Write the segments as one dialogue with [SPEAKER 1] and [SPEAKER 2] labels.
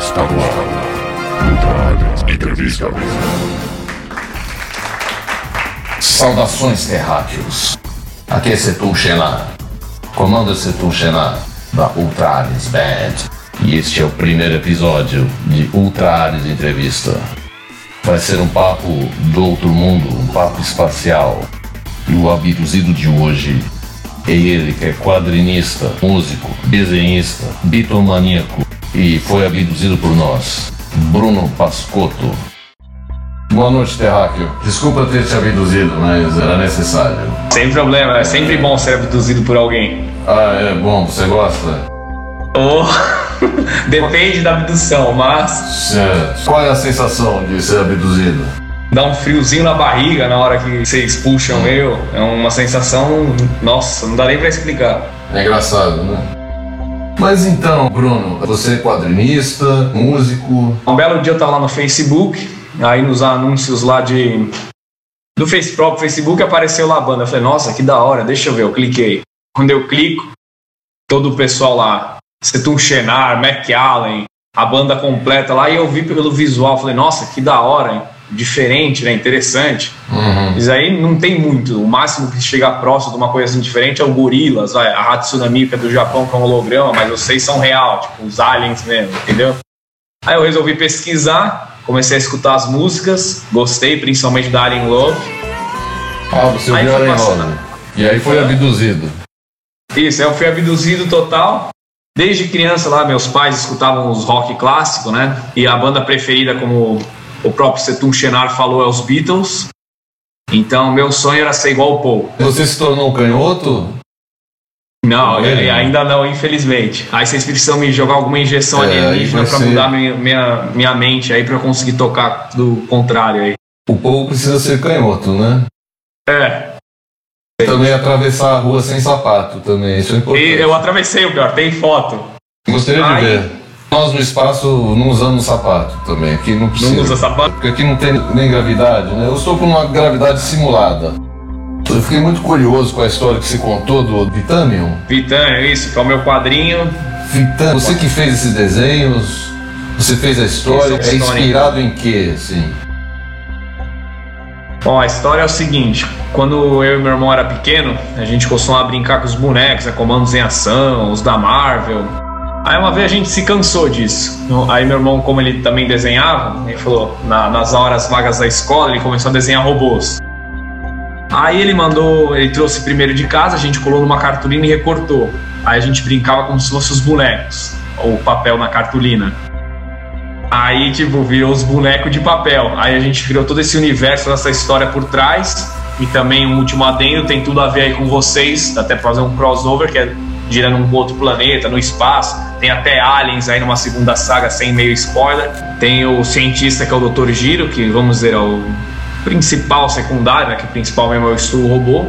[SPEAKER 1] Está no ar. Entrevista.
[SPEAKER 2] Saudações, terráqueos. Aqui é Setul Xenar. Comando Setul Xenar, da Ultra Ares Band. E este é o primeiro episódio de Ultra Ares Entrevista. Vai ser um papo do outro mundo, um papo espacial. E o abduzido de hoje é ele que é quadrinista, músico, desenhista, bitomaníaco e foi abduzido por nós, Bruno Pascotto. Boa noite, Terráqueo. Desculpa ter te abduzido, mas era necessário.
[SPEAKER 3] Sem problema, é sempre bom ser abduzido por alguém.
[SPEAKER 2] Ah, é bom, você gosta?
[SPEAKER 3] Oh, depende da abdução, mas
[SPEAKER 2] Certo. Qual é a sensação de ser abduzido?
[SPEAKER 3] Dá um friozinho na barriga na hora que vocês puxam eu. É uma sensação, nossa, não dá nem pra explicar.
[SPEAKER 2] É engraçado, né? Mas então, Bruno, você é quadrinista, músico.
[SPEAKER 3] Um belo dia eu tava lá no Facebook, aí nos anúncios lá de. Do face, próprio Facebook apareceu lá a banda. Eu falei, nossa, que da hora, deixa eu ver. Eu cliquei. Quando eu clico, todo o pessoal lá, Setum Shenar, McAllen, a banda completa lá, e eu vi pelo visual, falei, nossa, que da hora, hein? diferente, né? Interessante.
[SPEAKER 2] Uhum.
[SPEAKER 3] Isso aí não tem muito. O máximo que chega próximo de uma coisa assim diferente é o Gorilas, vai, a Hatsune Miku do Japão com holograma, mas vocês são real, tipo, os aliens mesmo, entendeu? Aí eu resolvi pesquisar, comecei a escutar as músicas, gostei principalmente da Alien Love.
[SPEAKER 2] Ah, você
[SPEAKER 3] Aí foi
[SPEAKER 2] Aren
[SPEAKER 3] passando.
[SPEAKER 2] Rosa. E aí foi abduzido.
[SPEAKER 3] Isso, eu fui abduzido total. Desde criança lá, meus pais escutavam os rock clássico, né? E a banda preferida, como o próprio Setum Shenar falou, é os Beatles. Então, meu sonho era ser igual o Paul.
[SPEAKER 2] Você se tornou um canhoto?
[SPEAKER 3] Não,
[SPEAKER 2] Ele,
[SPEAKER 3] ainda não, infelizmente. Aí vocês precisam me jogar alguma injeção
[SPEAKER 2] É,
[SPEAKER 3] alienígena
[SPEAKER 2] ser-
[SPEAKER 3] mudar minha, minha, minha mente aí pra eu conseguir tocar do contrário aí.
[SPEAKER 2] O povo precisa ser canhoto, né?
[SPEAKER 3] É,
[SPEAKER 2] Também atravessar a rua sem sapato também, isso é importante.
[SPEAKER 3] e eu atravessei o pior, tem foto.
[SPEAKER 2] Gostaria de
[SPEAKER 3] Ai.
[SPEAKER 2] ver. Nós no espaço não usamos sapato também, aqui não precisa.
[SPEAKER 3] Não usa sapato?
[SPEAKER 2] Porque aqui não tem nem gravidade, né? Eu estou com uma gravidade simulada. Eu fiquei muito curioso com a história que você contou do Vitamium.
[SPEAKER 3] É isso, que é o meu quadrinho.
[SPEAKER 2] Vitamium, você que fez esses desenhos, você fez a história, é
[SPEAKER 3] história.
[SPEAKER 2] inspirado em quê, assim?
[SPEAKER 3] Bom, a história é o seguinte: quando eu e meu irmão era pequeno, a gente costumava brincar com os bonecos, né, comandos em ação, os da Marvel. Aí uma vez a gente se cansou disso. Aí meu irmão, como ele também desenhava, ele falou, na- nas horas vagas da escola, ele começou a desenhar robôs. Aí ele mandou, ele trouxe primeiro de casa, a gente colou numa cartolina e recortou. Aí a gente brincava como se fossem os bonecos, ou papel na cartolina. Aí, tipo, virou os bonecos de papel. Aí a gente criou todo esse universo, essa história por trás. E também um último adendo, tem tudo a ver aí com vocês, até fazer um crossover, que é girando num outro planeta, no espaço. Tem até aliens aí numa segunda saga, sem meio spoiler. Tem o cientista que é o Dr. Giro, que vamos dizer é o principal secundário, né, que o principal mesmo é o estudo robô.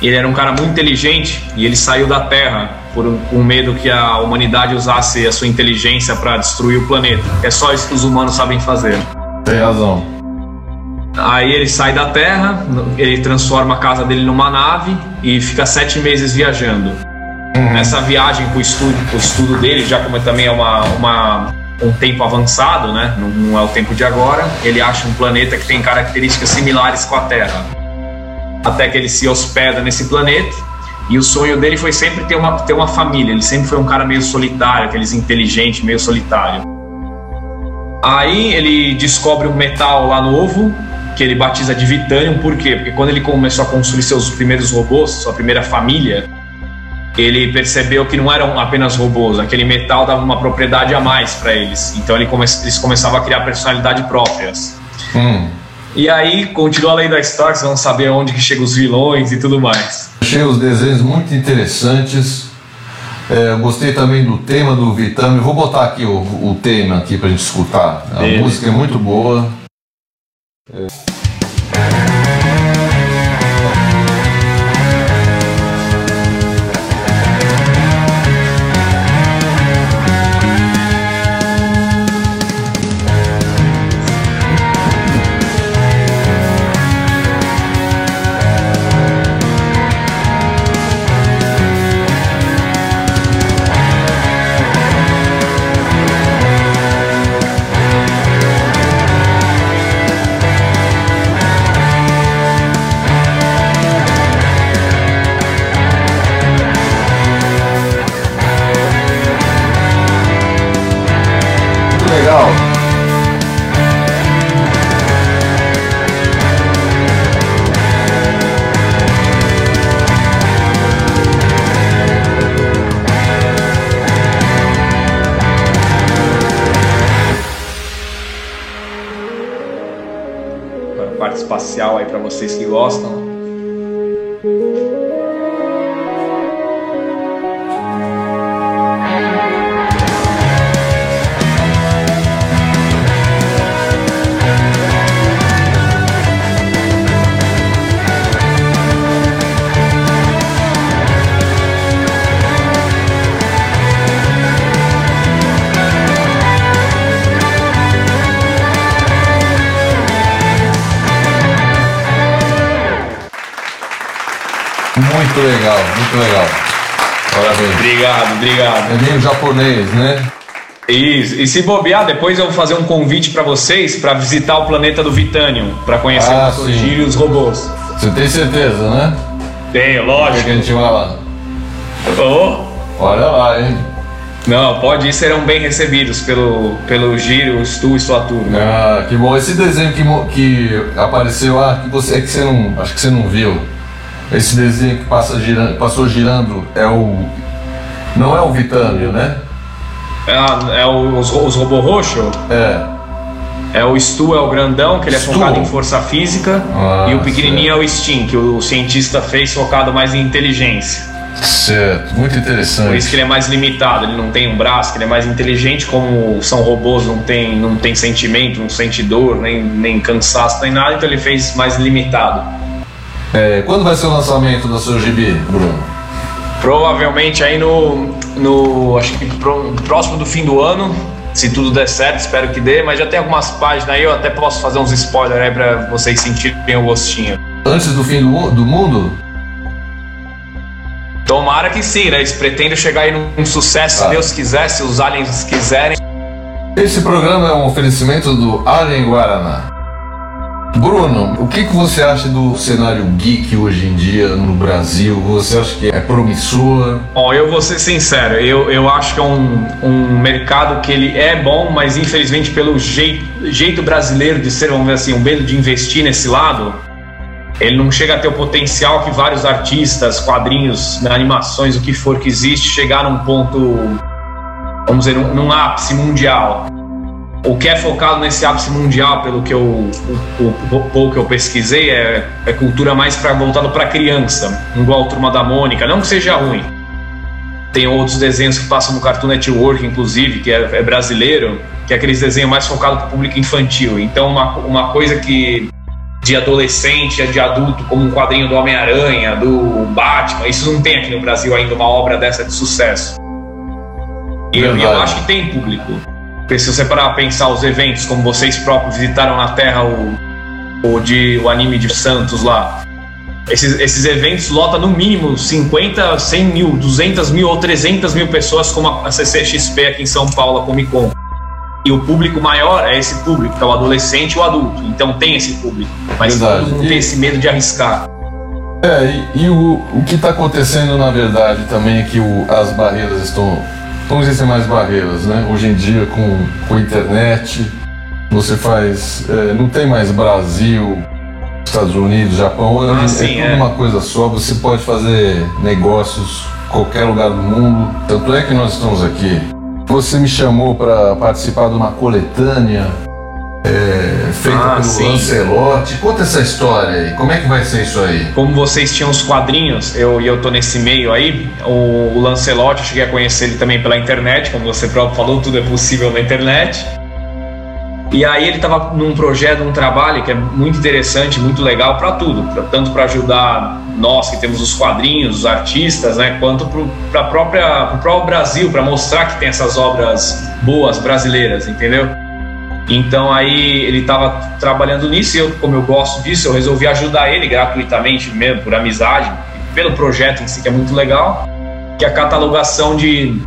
[SPEAKER 3] Ele era um cara muito inteligente e ele saiu da Terra por um, com medo que a humanidade usasse a sua inteligência para destruir o planeta. É só isso que os humanos sabem fazer.
[SPEAKER 2] Tem razão.
[SPEAKER 3] Aí ele sai da Terra, ele transforma a casa dele numa nave e fica sete meses viajando. Nessa viagem pro estudo, pro estudo dele, já como também é uma, uma- um tempo avançado, né? Não, não é o tempo de agora, ele acha um planeta que tem características similares com a Terra. Até que ele se hospeda nesse planeta. E o sonho dele foi sempre ter uma, ter uma família. Ele sempre foi um cara meio solitário, aqueles inteligente, meio solitário. Aí ele descobre um metal lá novo, que ele batiza de Vitanium, por quê? Porque quando ele começou a construir seus primeiros robôs, sua primeira família, ele percebeu que não eram apenas robôs, aquele metal dava uma propriedade a mais para eles. Então ele come eles começavam a criar personalidade próprias.
[SPEAKER 2] Hum.
[SPEAKER 3] E aí, continua a lei da história, vocês vão saber onde que chegam os vilões e tudo mais.
[SPEAKER 2] Achei os desenhos muito interessantes. É, gostei também do tema do Vitame. Vou botar aqui o, o tema aqui pra gente escutar. A
[SPEAKER 3] Beleza.
[SPEAKER 2] música é muito boa.
[SPEAKER 3] Espacial aí para vocês que gostam.
[SPEAKER 2] Muito legal, muito legal. Parabéns.
[SPEAKER 3] Obrigado, obrigado.
[SPEAKER 2] É meio japonês, né?
[SPEAKER 3] Isso. E se bobear, depois eu vou fazer um convite para vocês para visitar o planeta do Vitanium, para conhecer
[SPEAKER 2] Ah,
[SPEAKER 3] o. Sojiro e os robôs.
[SPEAKER 2] Você tem certeza, né?
[SPEAKER 3] Tenho,
[SPEAKER 2] Que
[SPEAKER 3] lógico.
[SPEAKER 2] a gente vai lá.
[SPEAKER 3] Oh.
[SPEAKER 2] Olha lá, hein?
[SPEAKER 3] Não, pode ir, serão bem recebidos pelo, pelo Giro, Stu e sua turma.
[SPEAKER 2] Ah, que bom. Esse desenho que, que apareceu lá, que você, é que você não. Acho que você não viu. Esse desenho que passa girando, passou girando é o. Não é o Vitânio, né?
[SPEAKER 3] É, é o- os, os robôs roxos?
[SPEAKER 2] É.
[SPEAKER 3] É o Stu, é o grandão, que ele é
[SPEAKER 2] Stu.
[SPEAKER 3] focado em força física.
[SPEAKER 2] Ah,
[SPEAKER 3] e o pequenininho é o Steam, que o cientista fez focado mais em inteligência.
[SPEAKER 2] Certo. Muito
[SPEAKER 3] Por isso
[SPEAKER 2] interessante.
[SPEAKER 3] que ele é mais limitado, ele não tem um braço, que ele é mais inteligente, como são robôs, não tem, não tem sentimento, não sente dor, nem, nem cansaço, nem nada, então ele fez mais limitado.
[SPEAKER 2] É, quando vai ser o lançamento do seu gibi, Bruno?
[SPEAKER 3] Provavelmente aí no, no acho que pro- próximo do fim do ano, se tudo der certo, espero que dê, mas já tem algumas páginas aí, eu até posso fazer uns spoilers aí pra vocês sentirem o gostinho.
[SPEAKER 2] Antes do fim do, do mundo?
[SPEAKER 3] Tomara que sim, né? Eles pretendem chegar aí num sucesso,
[SPEAKER 2] Ah.
[SPEAKER 3] se Deus quiser, se os aliens quiserem.
[SPEAKER 2] Esse programa é um oferecimento do Alien Guaraná. Bruno, o que, que você acha do cenário geek hoje em dia no Brasil? Você acha que é promissor?
[SPEAKER 3] Ó, eu vou ser sincero, eu, eu acho que é um, um mercado que ele é bom, mas infelizmente pelo jeito, jeito brasileiro de ser, vamos ver assim, um medo de investir nesse lado, ele não chega a ter o potencial que vários artistas, quadrinhos, né, animações, o que for que existe, chegar num ponto, vamos dizer, num, num ápice mundial. O que é focado nesse ápice mundial, pelo que eu, o, o- pouco que eu pesquisei, é, é cultura mais pra, voltada para criança, igual a Turma da Mônica. Não que seja ruim, tem outros desenhos que passam no Cartoon Network, inclusive, que é, é brasileiro, que é aqueles desenhos mais focados para o público infantil. Então, uma, uma coisa que de adolescente, de adulto, como um quadrinho do Homem-Aranha, do Batman, isso não tem aqui no Brasil ainda uma obra dessa de sucesso. E eu, eu acho que tem público. Porque se você parar pra pensar os eventos, como vocês próprios visitaram na Terra o, o, de, o anime de Santos lá, esses, esses eventos lotam no mínimo 50, 100 mil, 200 mil ou 300 mil pessoas, como a CCXP aqui em São Paulo, a Comic Con. E o público maior é esse público, que é o adolescente e o adulto. Então tem esse público. Mas
[SPEAKER 2] Verdade.
[SPEAKER 3] todo mundo
[SPEAKER 2] E-
[SPEAKER 3] tem esse medo de arriscar.
[SPEAKER 2] É, e, e o, o que está acontecendo na verdade também é que o- as barreiras estão. Não existem mais barreiras, né? Hoje em dia, com, com a internet, você faz. é, não tem mais Brasil, Estados Unidos, Japão,
[SPEAKER 3] Ah,
[SPEAKER 2] é,
[SPEAKER 3] sim,
[SPEAKER 2] é tudo
[SPEAKER 3] é.
[SPEAKER 2] uma coisa só. Você pode fazer negócios em qualquer lugar do mundo. Tanto é que nós estamos aqui. Você me chamou para participar de uma coletânea feita
[SPEAKER 3] Ah,
[SPEAKER 2] pelo
[SPEAKER 3] sim.
[SPEAKER 2] Lancelotti. Conta essa história aí. Como é que vai ser isso aí?
[SPEAKER 3] Como vocês tinham os quadrinhos, eu e eu tô nesse meio aí, o, o Lancelot, eu cheguei a conhecer ele também pela internet, como você próprio falou, tudo é possível na internet. E aí ele estava num projeto, num trabalho que é muito interessante, muito legal para tudo, pra, tanto para ajudar nós que temos os quadrinhos, os artistas, né, quanto para própria pro próprio Brasil, para mostrar que tem essas obras boas brasileiras, entendeu? Então aí ele estava trabalhando nisso e eu, como eu gosto disso, eu resolvi ajudar ele gratuitamente mesmo, por amizade, pelo projeto em si que é muito legal, que é a catalogação de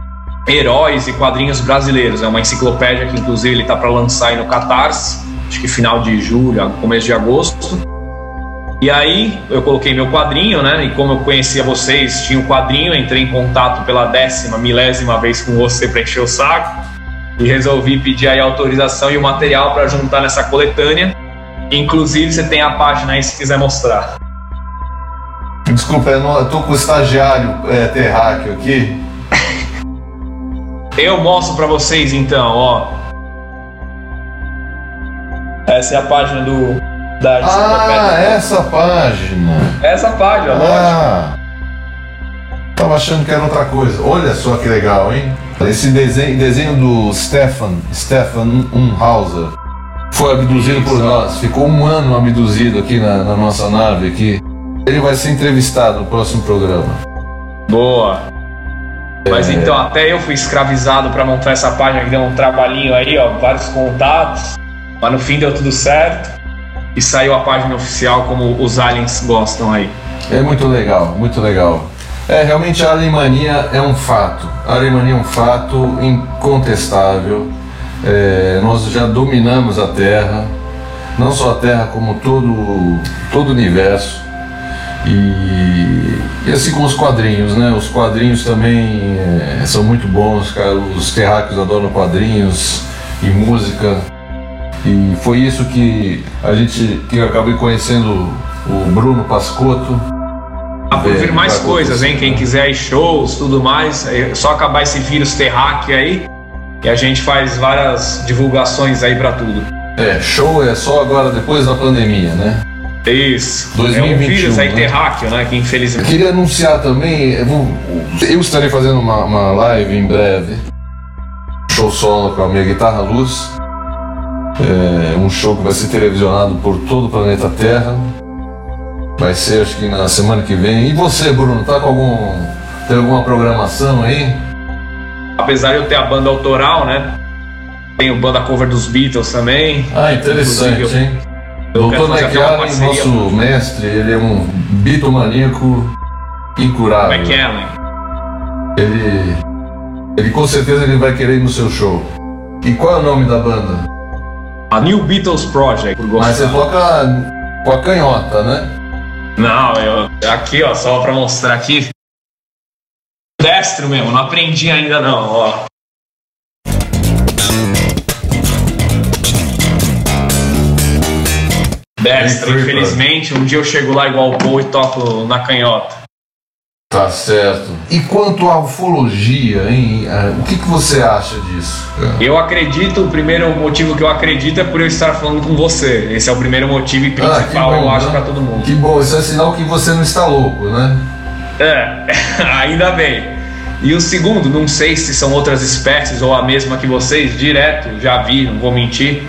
[SPEAKER 3] heróis e quadrinhos brasileiros. É uma enciclopédia que inclusive ele está para lançar aí no Catarse, acho que final de julho, começo de agosto. E aí eu coloquei meu quadrinho, né? E como eu conhecia vocês, tinha o quadrinho, entrei em contato pela décima, milésima vez com você para encher o saco e resolvi pedir aí a autorização e o material para juntar nessa coletânea. Inclusive você tem a página aí se quiser mostrar.
[SPEAKER 2] Desculpa, eu, não, eu tô com o estagiário é, terráqueo aqui.
[SPEAKER 3] Eu mostro para vocês então, ó. Essa é a página do Da
[SPEAKER 2] Ah, essa página.
[SPEAKER 3] Essa página, lógico.
[SPEAKER 2] Tava achando que era outra coisa. Olha só que legal, hein? Esse desenho, desenho do Stefan, Stefan Unhauser, foi abduzido por nós. Ficou um ano abduzido aqui na, na nossa nave aqui. Ele vai ser entrevistado no próximo programa.
[SPEAKER 3] Boa. Mas então, até eu fui escravizado pra montar essa página que deu um trabalhinho aí, ó, vários contatos. Mas no fim deu tudo certo. E saiu a página oficial como os aliens gostam aí.
[SPEAKER 2] É muito legal, muito legal. É, realmente a alemania é um fato. A alemania é um fato incontestável. É, nós já dominamos a Terra, não só a Terra, como todo, todo o universo. E, e assim como os quadrinhos, né? Os quadrinhos também é, são muito bons, cara. Os terráqueos adoram quadrinhos e música. E foi isso que a gente que eu acabei conhecendo o Bruno Pascotto.
[SPEAKER 3] Ah, por vir
[SPEAKER 2] É,
[SPEAKER 3] mais coisas, hein? Quem quiser aí shows, tudo mais, é só acabar esse vírus terráqueo aí. E a gente faz várias divulgações aí pra tudo.
[SPEAKER 2] É, show é só agora depois da pandemia, né?
[SPEAKER 3] Isso. é um
[SPEAKER 2] 2021,
[SPEAKER 3] vírus aí
[SPEAKER 2] né?
[SPEAKER 3] terráqueo, né? Que
[SPEAKER 2] Eu
[SPEAKER 3] infelizmente.
[SPEAKER 2] queria anunciar também, eu, vou- eu estarei fazendo uma, uma live em breve, show solo com a minha guitarra luz, é, um show que vai ser televisionado por todo o planeta Terra, vai ser acho que na semana que vem. E você, Bruno, tá com algum, tem alguma programação aí?
[SPEAKER 3] Apesar de eu ter a banda autoral, né? Tenho banda cover dos Beatles também.
[SPEAKER 2] Ah, interessante, hein?
[SPEAKER 3] Eu quero
[SPEAKER 2] Doutor McAllen,
[SPEAKER 3] parceria
[SPEAKER 2] nosso mestre, ele é um bitomaníaco incurável.
[SPEAKER 3] McAllen.
[SPEAKER 2] Ele, ele com certeza ele vai querer ir no seu show. E qual é o nome da banda?
[SPEAKER 3] A New Beatles Project.
[SPEAKER 2] Mas você toca com a canhota, né?
[SPEAKER 3] Não, eu. Aqui, ó, só pra mostrar aqui. Destro mesmo, não aprendi ainda não, ó. Destro, infelizmente, um dia eu chego lá igual o Paul e toco na canhota.
[SPEAKER 2] Tá certo. E quanto à ufologia, hein? Ah, O que, que você acha disso?
[SPEAKER 3] Eu acredito, o primeiro motivo que eu acredito é por eu estar falando com você. Esse é o primeiro motivo e
[SPEAKER 2] Ah,
[SPEAKER 3] principal,
[SPEAKER 2] bom,
[SPEAKER 3] eu acho,
[SPEAKER 2] né?
[SPEAKER 3] pra todo mundo.
[SPEAKER 2] Que bom, isso é sinal que você não está louco, né?
[SPEAKER 3] É, ainda bem. E o segundo, não sei se são outras espécies ou a mesma que vocês, direto, já vi, não vou mentir.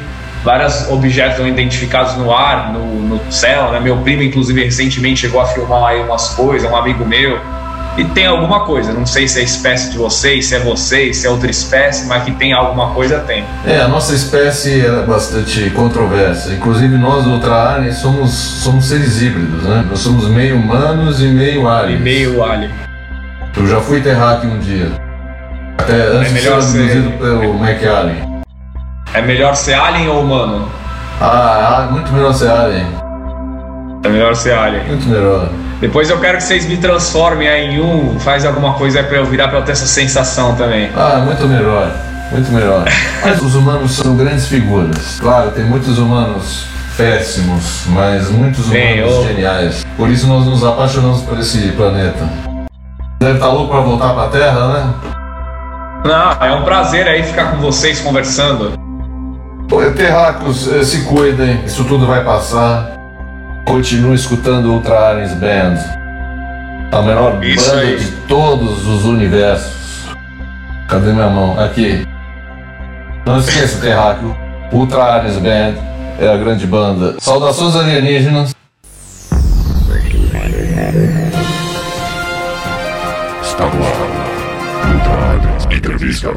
[SPEAKER 3] Vários objetos não identificados no ar, no, no céu, né? Meu primo, inclusive, recentemente chegou a filmar aí umas coisas, um amigo meu. E tem alguma coisa, não sei se é espécie de vocês, se é vocês, se é outra espécie, mas que tem alguma coisa, tem.
[SPEAKER 2] É, a nossa espécie é bastante controversa. Inclusive nós, Ultra Alien, somos, somos seres híbridos, né? Nós somos meio humanos e meio
[SPEAKER 3] E
[SPEAKER 2] aliens.
[SPEAKER 3] meio alien.
[SPEAKER 2] Eu já fui terráqueo um dia. Até antes de ser
[SPEAKER 3] melhor ser-
[SPEAKER 2] abduzido pelo McAllen.
[SPEAKER 3] É melhor ser alien ou humano?
[SPEAKER 2] Ah, ah, muito melhor ser alien.
[SPEAKER 3] É melhor ser alien.
[SPEAKER 2] Muito melhor.
[SPEAKER 3] Depois eu quero que vocês me transformem aí em um, faz alguma coisa aí pra eu virar pra eu ter essa sensação também.
[SPEAKER 2] Ah, muito melhor. Muito melhor. Mas os humanos são grandes figuras. Claro, tem muitos humanos péssimos, mas muitos
[SPEAKER 3] Bem,
[SPEAKER 2] humanos
[SPEAKER 3] eu-
[SPEAKER 2] geniais. Por isso nós nos apaixonamos por esse planeta. Deve estar louco para voltar para a Terra, né?
[SPEAKER 3] Não, é um prazer aí ficar com vocês conversando.
[SPEAKER 2] Eh, se cuidem, isso tudo vai passar. Continue escutando Ultra Aliens Band. A melhor
[SPEAKER 3] Isso
[SPEAKER 2] banda
[SPEAKER 3] aí.
[SPEAKER 2] de todos os universos. Cadê minha mão? Aqui. Não esqueça, terráqueo. Ultra Aliens Band é a grande banda. Saudações alienígenas.
[SPEAKER 1] Está no ar. Ultra Aliens Entrevista.